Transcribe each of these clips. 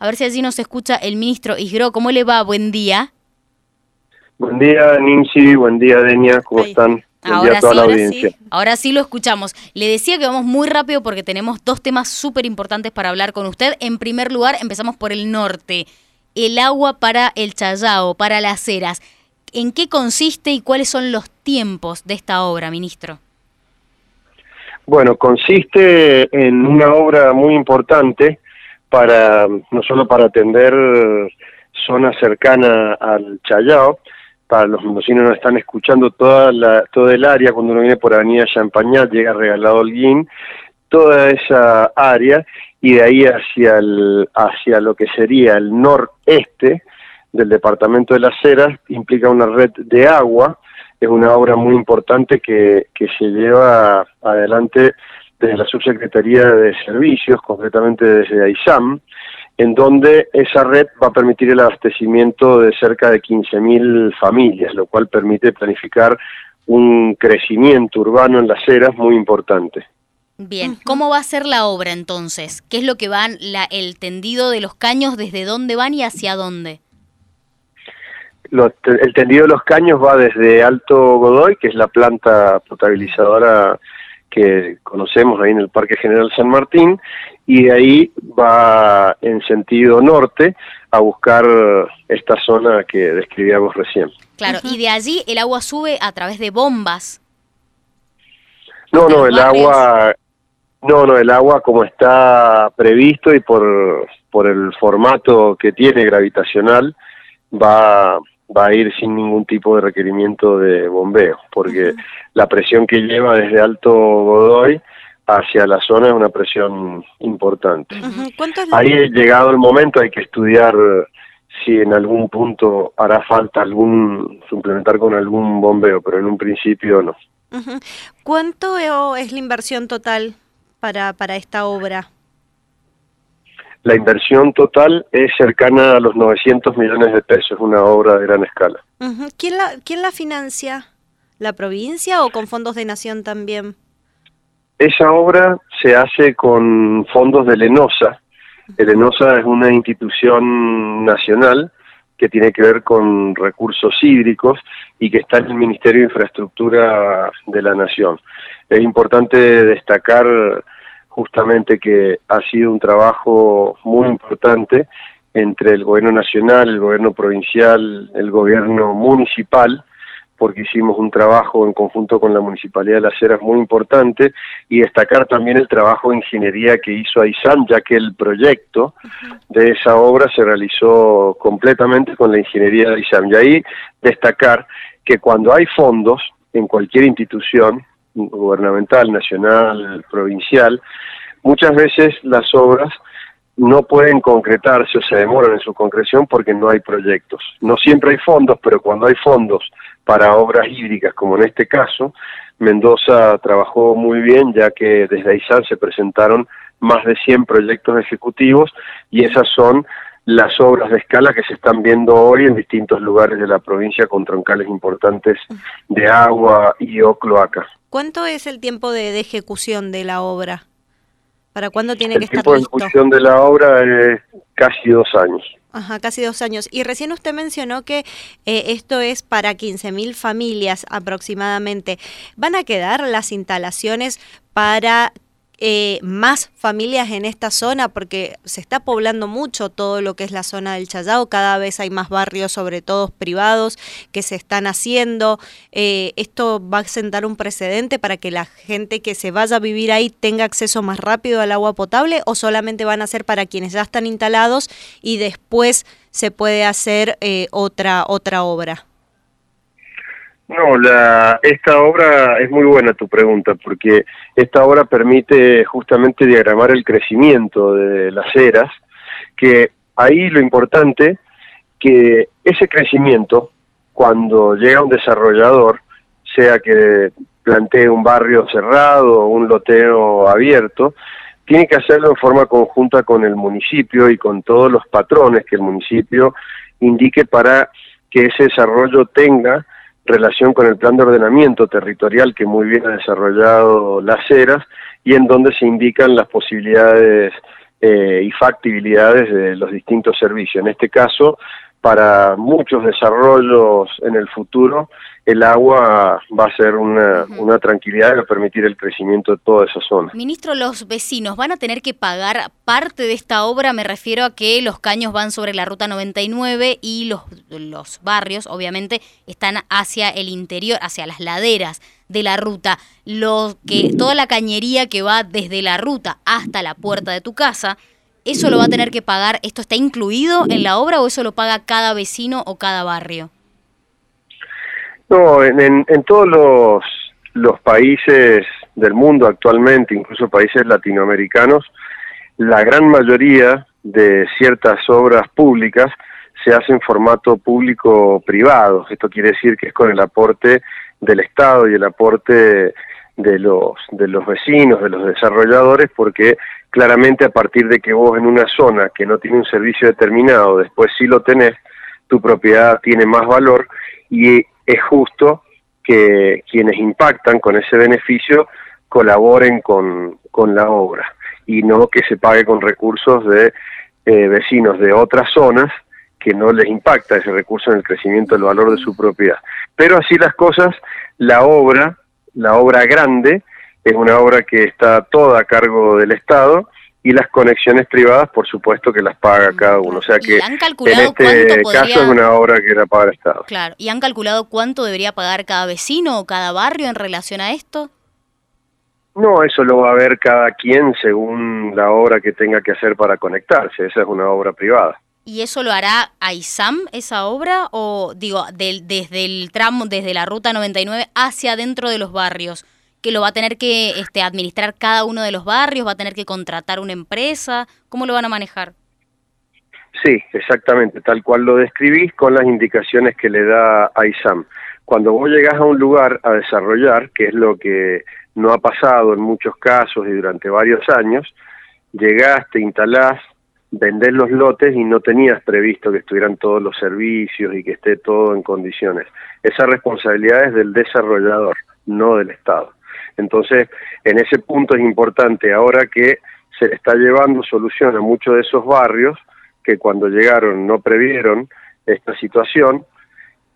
A ver si allí nos escucha el ministro Isgro. ¿Cómo le va? Buen día. Buen día, Ninchi. Buen día, Denia. ¿Cómo están? ahora, sí, ahora sí, lo escuchamos. Le decía que vamos muy rápido porque tenemos dos temas súper importantes para hablar con usted. En primer lugar, empezamos por el norte. El agua para el Chayao, para las eras. ¿En qué consiste y cuáles son los tiempos de esta obra, ministro? Bueno, consiste en una obra muy importante para no solo para atender zonas cercanas al Chayao, para los mendocinos no están escuchando toda la, todo el área, cuando uno viene por Avenida Champañat, llega Regalado Holguín, toda esa área, y de ahí hacia, el, hacia lo que sería el noreste del departamento de las Heras, implica una red de agua, es una obra muy importante que, que se lleva adelante desde la Subsecretaría de Servicios, concretamente desde AISAM, en donde esa red va a permitir el abastecimiento de cerca de 15.000 familias, lo cual permite planificar un crecimiento urbano en las eras muy importante. Bien, ¿cómo va a ser la obra entonces? ¿Qué es lo que van, la, el tendido de los caños, desde dónde van y hacia dónde? el tendido de los caños va desde Alto Godoy, que es la planta potabilizadora que conocemos ahí en el Parque General San Martín, y de ahí va en sentido norte a buscar esta zona que describíamos recién. Claro, y de allí el agua sube a través de bombas. No, no, el agua, no, no, el agua como está previsto y por, por el formato que tiene gravitacional va, va a ir sin ningún tipo de requerimiento de bombeo, porque la presión que lleva desde Alto Godoy hacia la zona es una presión importante. Ahí ha llegado el momento, hay que estudiar si en algún punto hará falta algún suplementar con algún bombeo, pero en un principio no. ¿Cuánto es la inversión total para, para esta obra? La inversión total es cercana a los 900 millones de pesos, una obra de gran escala. ¿Quién, la, ¿Quién la financia? ¿La provincia o con fondos de nación también? Esa obra se hace con fondos de Lenosa. El Lenosa es una institución nacional que tiene que ver con recursos hídricos y que está en el Ministerio de Infraestructura de la Nación. Es importante destacar justamente que ha sido un trabajo muy importante entre el gobierno nacional, el gobierno provincial, el gobierno municipal, porque hicimos un trabajo en conjunto con la Municipalidad de Las Heras muy importante y destacar también el trabajo de ingeniería que hizo AISAM, ya que el proyecto de esa obra se realizó completamente con la ingeniería de AISAM. Y ahí destacar que cuando hay fondos en cualquier institución, gubernamental, nacional, provincial, muchas veces las obras no pueden concretarse o se demoran en su concreción porque no hay proyectos. No siempre hay fondos, pero cuando hay fondos para obras hídricas, como en este caso, Mendoza trabajó muy bien, ya que desde AISAN se presentaron más de 100 proyectos ejecutivos y esas son las obras de escala que se están viendo hoy en distintos lugares de la provincia con troncales importantes de agua y o cloaca. ¿Cuánto es el tiempo de, ejecución de la obra? ¿Para cuándo tiene que estar listo? El tiempo de ejecución de la obra es casi dos años. Ajá, casi dos años. Y recién usted mencionó que eh, esto es para 15.000 familias aproximadamente. ¿Van a quedar las instalaciones para eh, más familias en esta zona? Porque se está poblando mucho todo lo que es la zona del Chayao, cada vez hay más barrios, sobre todo privados, que se están haciendo. Eh, ¿Esto va a sentar un precedente para que la gente que se vaya a vivir ahí tenga acceso más rápido al agua potable o solamente van a ser para quienes ya están instalados y después se puede hacer eh, otra, otra obra? No, la, esta obra es muy buena tu pregunta, porque esta obra permite justamente diagramar el crecimiento de las eras, que ahí lo importante, que ese crecimiento, cuando llega un desarrollador, sea que plantee un barrio cerrado o un loteo abierto, tiene que hacerlo en forma conjunta con el municipio y con todos los patrones que el municipio indique para que ese desarrollo tenga relación con el plan de ordenamiento territorial que muy bien ha desarrollado las eras y en donde se indican las posibilidades eh, y factibilidades de los distintos servicios. En este caso, para muchos desarrollos en el futuro, el agua va a ser una, una tranquilidad y va a permitir el crecimiento de toda esa zona. Ministro, los vecinos van a tener que pagar parte de esta obra, me refiero a que los caños van sobre la ruta 99 y los, los barrios, obviamente, están hacia el interior, hacia las laderas de la ruta. Lo que, toda la cañería que va desde la ruta hasta la puerta de tu casa, ¿Eso lo va a tener que pagar? ¿Esto está incluido en la obra o eso lo paga cada vecino o cada barrio? No, en, todos los, países del mundo actualmente, incluso países latinoamericanos, la gran mayoría de ciertas obras públicas se hacen en formato público-privado. Esto quiere decir que es con el aporte del Estado y el aporte de los, de los vecinos, de los desarrolladores, porque claramente a partir de que vos en una zona que no tiene un servicio determinado, después sí lo tenés, tu propiedad tiene más valor y es justo que quienes impactan con ese beneficio colaboren con, con la obra y no que se pague con recursos de eh, vecinos de otras zonas que no les impacta ese recurso en el crecimiento del valor de su propiedad. Pero así las cosas, la obra, la obra grande, es una obra que está toda a cargo del Estado y las conexiones privadas, por supuesto, que las paga cada uno. O sea que en este caso es una obra que la paga el Estado. Claro. ¿Y han calculado cuánto debería pagar cada vecino o cada barrio en relación a esto? No, eso lo va a ver cada quien según la obra que tenga que hacer para conectarse. Esa es una obra privada. ¿Y eso lo hará AISAM, esa obra? O digo, desde el tramo, desde la ruta 99 hacia adentro de los barrios? que lo va a tener que este, administrar cada uno de los barrios, va a tener que contratar una empresa, ¿cómo lo van a manejar? Sí, exactamente, tal cual lo describís con las indicaciones que le da AISAM. Cuando vos llegás a un lugar a desarrollar, que es lo que no ha pasado en muchos casos y durante varios años, llegás, te instalás, vendés los lotes y no tenías previsto que estuvieran todos los servicios y que esté todo en condiciones. Esa responsabilidad es del desarrollador, no del Estado. Entonces, en ese punto es importante ahora que se le está llevando solución a muchos de esos barrios que cuando llegaron no previeron esta situación,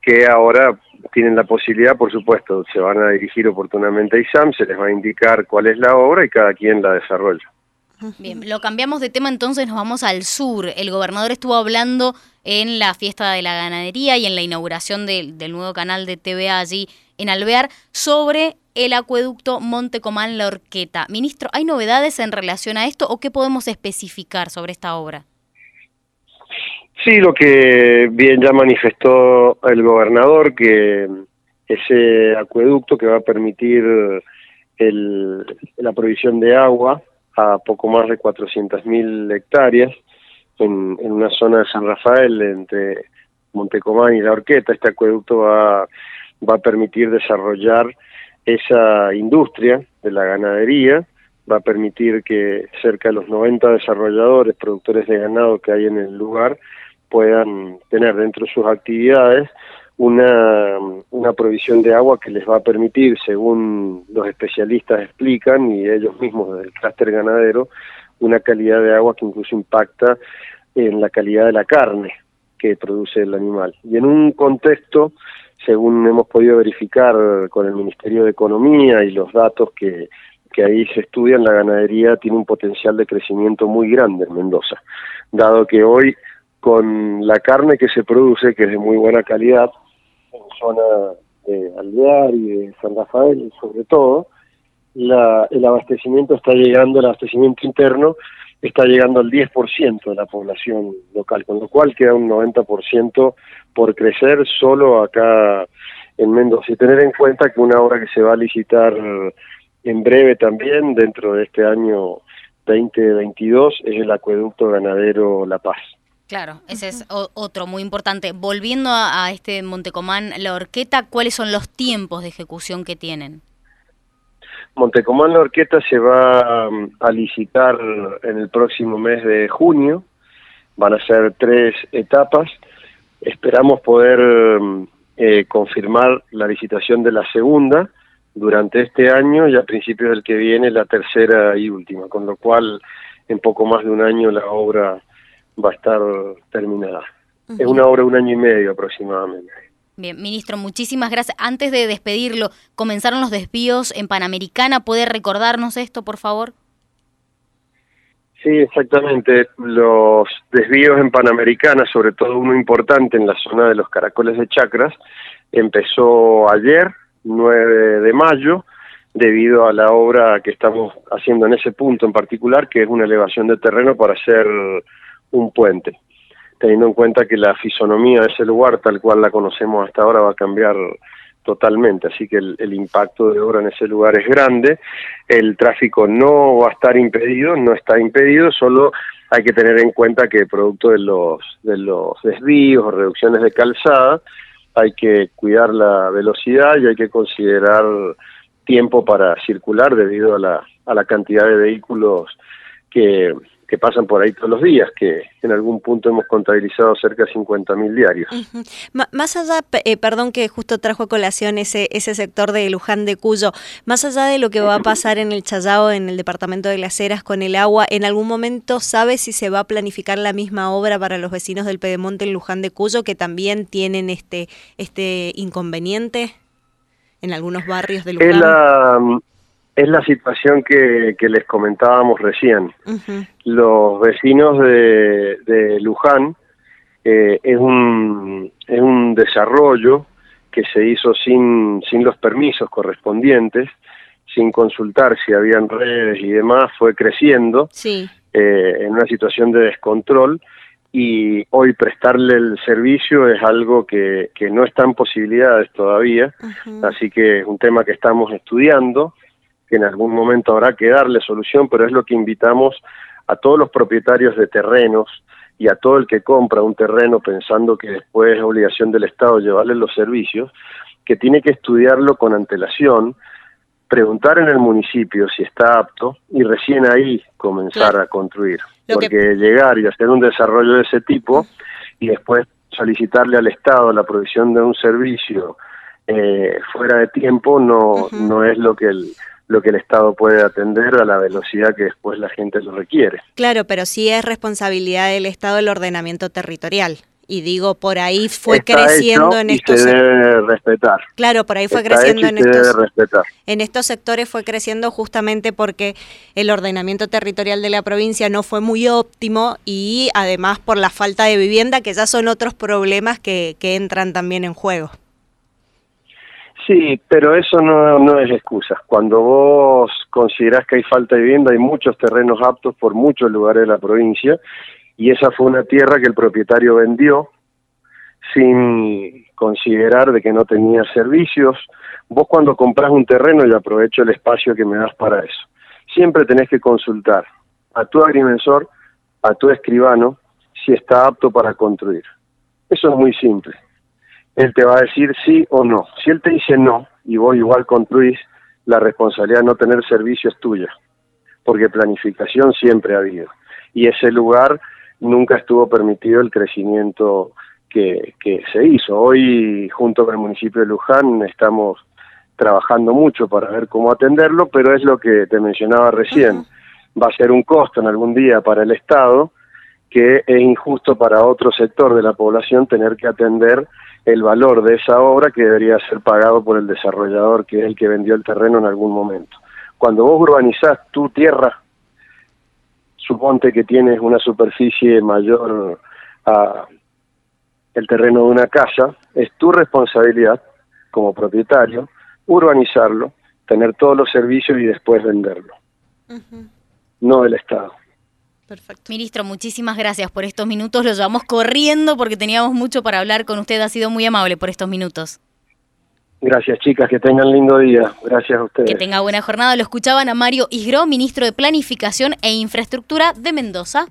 que ahora tienen la posibilidad, por supuesto, se van a dirigir oportunamente a ISAM, se les va a indicar cuál es la obra y cada quien la desarrolla. Bien, lo cambiamos de tema entonces, nos vamos al sur. El gobernador estuvo hablando en la fiesta de la ganadería y en la inauguración del nuevo canal de TVA allí en Alvear sobre el acueducto Montecomán La Orqueta. Ministro, ¿hay novedades en relación a esto o qué podemos especificar sobre esta obra? Sí, lo que bien ya manifestó el gobernador, que ese acueducto que va a permitir la provisión de agua a poco más de 400.000 hectáreas en, en, una zona de San Rafael entre Montecomán y La Orqueta. Este acueducto va, va a permitir desarrollar esa industria de la ganadería va a permitir que cerca de los 90 desarrolladores, productores de ganado que hay en el lugar, puedan tener dentro de sus actividades una, una provisión de agua que les va a permitir, según los especialistas explican y ellos mismos del clúster ganadero, una calidad de agua que incluso impacta en la calidad de la carne que produce el animal. Y en un contexto según hemos podido verificar con el Ministerio de Economía y los datos que, que ahí se estudian, la ganadería tiene un potencial de crecimiento muy grande en Mendoza, dado que hoy con la carne que se produce, que es de muy buena calidad, en zona de Alvear y de San Rafael sobre todo, la, el abastecimiento está llegando, el abastecimiento interno está llegando al 10% de la población local, con lo cual queda un 90% por crecer solo acá en Mendoza. Y tener en cuenta que una obra que se va a licitar en breve también, dentro de este año 2022, es el acueducto ganadero La Paz. Claro, ese es otro muy importante. Volviendo a, a este Montecomán, la Orqueta, ¿cuáles son los tiempos de ejecución que tienen? Montecomán La Orqueta se va um, a licitar en el próximo mes de junio, van a ser tres etapas, esperamos poder um, eh, confirmar la licitación de la segunda durante este año y a principios del que viene la tercera y última, con lo cual en poco más de un año la obra va a estar terminada. Es una obra un año y medio aproximadamente. Bien, ministro, muchísimas gracias. Antes de despedirlo, ¿comenzaron los desvíos en Panamericana? ¿Puede recordarnos esto, por favor? Sí, exactamente. Los desvíos en Panamericana, sobre todo uno importante en la zona de los caracoles de Chacras, empezó ayer, 9 de mayo, debido a la obra que estamos haciendo en ese punto en particular, que es una elevación de terreno para hacer un puente teniendo en cuenta que la fisonomía de ese lugar, tal cual la conocemos hasta ahora, va a cambiar totalmente, así que el, impacto de obra en ese lugar es grande, el tráfico no va a estar impedido, no está impedido, solo hay que tener en cuenta que producto de los, de los desvíos o reducciones de calzada, hay que cuidar la velocidad y hay que considerar tiempo para circular debido a la, a la cantidad de vehículos que, que pasan por ahí todos los días, que en algún punto hemos contabilizado cerca de 50.000 diarios. Más allá, eh, perdón que justo trajo a colación ese, ese sector de Luján de Cuyo, más allá de lo que va a pasar en el Chayao, en el departamento de las Heras con el agua, ¿en algún momento sabe si se va a planificar la misma obra para los vecinos del Pedemonte en Luján de Cuyo, que también tienen este, este inconveniente en algunos barrios de Luján? Es la situación que, les comentábamos recién. Los vecinos de, Luján eh, es, un, es un desarrollo que se hizo sin, sin los permisos correspondientes, sin consultar si habían redes y demás, fue creciendo eh, en una situación de descontrol y hoy prestarle el servicio es algo que, que no está en posibilidades todavía, así que es un tema que estamos estudiando que en algún momento habrá que darle solución, pero es lo que invitamos a todos los propietarios de terrenos y a todo el que compra un terreno pensando que después es obligación del Estado llevarle los servicios, que tiene que estudiarlo con antelación, preguntar en el municipio si está apto y recién ahí comenzar a construir. Porque llegar y hacer un desarrollo de ese tipo y después solicitarle al Estado la provisión de un servicio eh, fuera de tiempo no, no es lo que el, lo que el Estado puede atender a la velocidad que después la gente lo requiere. Claro, pero sí es responsabilidad del Estado el ordenamiento territorial. Y digo, por ahí fue creciendo en estos se debe respetar. Claro, por ahí fue creciendo en estos en estos sectores fue creciendo justamente porque el ordenamiento territorial de la provincia no fue muy óptimo y además por la falta de vivienda, que ya son otros problemas que, que entran también en juego. Sí, pero eso no, no es excusa. Cuando vos considerás que hay falta de vivienda, hay muchos terrenos aptos por muchos lugares de la provincia y esa fue una tierra que el propietario vendió sin considerar de que no tenía servicios. Vos cuando compras un terreno, y aprovecho el espacio que me das para eso, siempre tenés que consultar a tu agrimensor, a tu escribano, si está apto para construir. Eso es muy simple él te va a decir sí o no. Si él te dice no y vos igual construís, la responsabilidad de no tener servicio es tuya, porque planificación siempre ha habido. Y ese lugar nunca estuvo permitido el crecimiento que, que se hizo. Hoy, junto con el municipio de Luján, estamos trabajando mucho para ver cómo atenderlo, pero es lo que te mencionaba recién. Va a ser un costo en algún día para el Estado, que es injusto para otro sector de la población tener que atender el valor de esa obra que debería ser pagado por el desarrollador, que es el que vendió el terreno en algún momento. Cuando vos urbanizás tu tierra, suponte que tienes una superficie mayor a el terreno de una casa, es tu responsabilidad como propietario urbanizarlo, tener todos los servicios y después venderlo, no del Estado. Perfecto. Ministro, muchísimas gracias por estos minutos. Los llevamos corriendo porque teníamos mucho para hablar con usted. Ha sido muy amable por estos minutos. Gracias, chicas. Que tengan lindo día. Gracias a ustedes. Que tenga buena jornada. Lo escuchaban a Mario Isgro, ministro de Planificación e Infraestructura de Mendoza.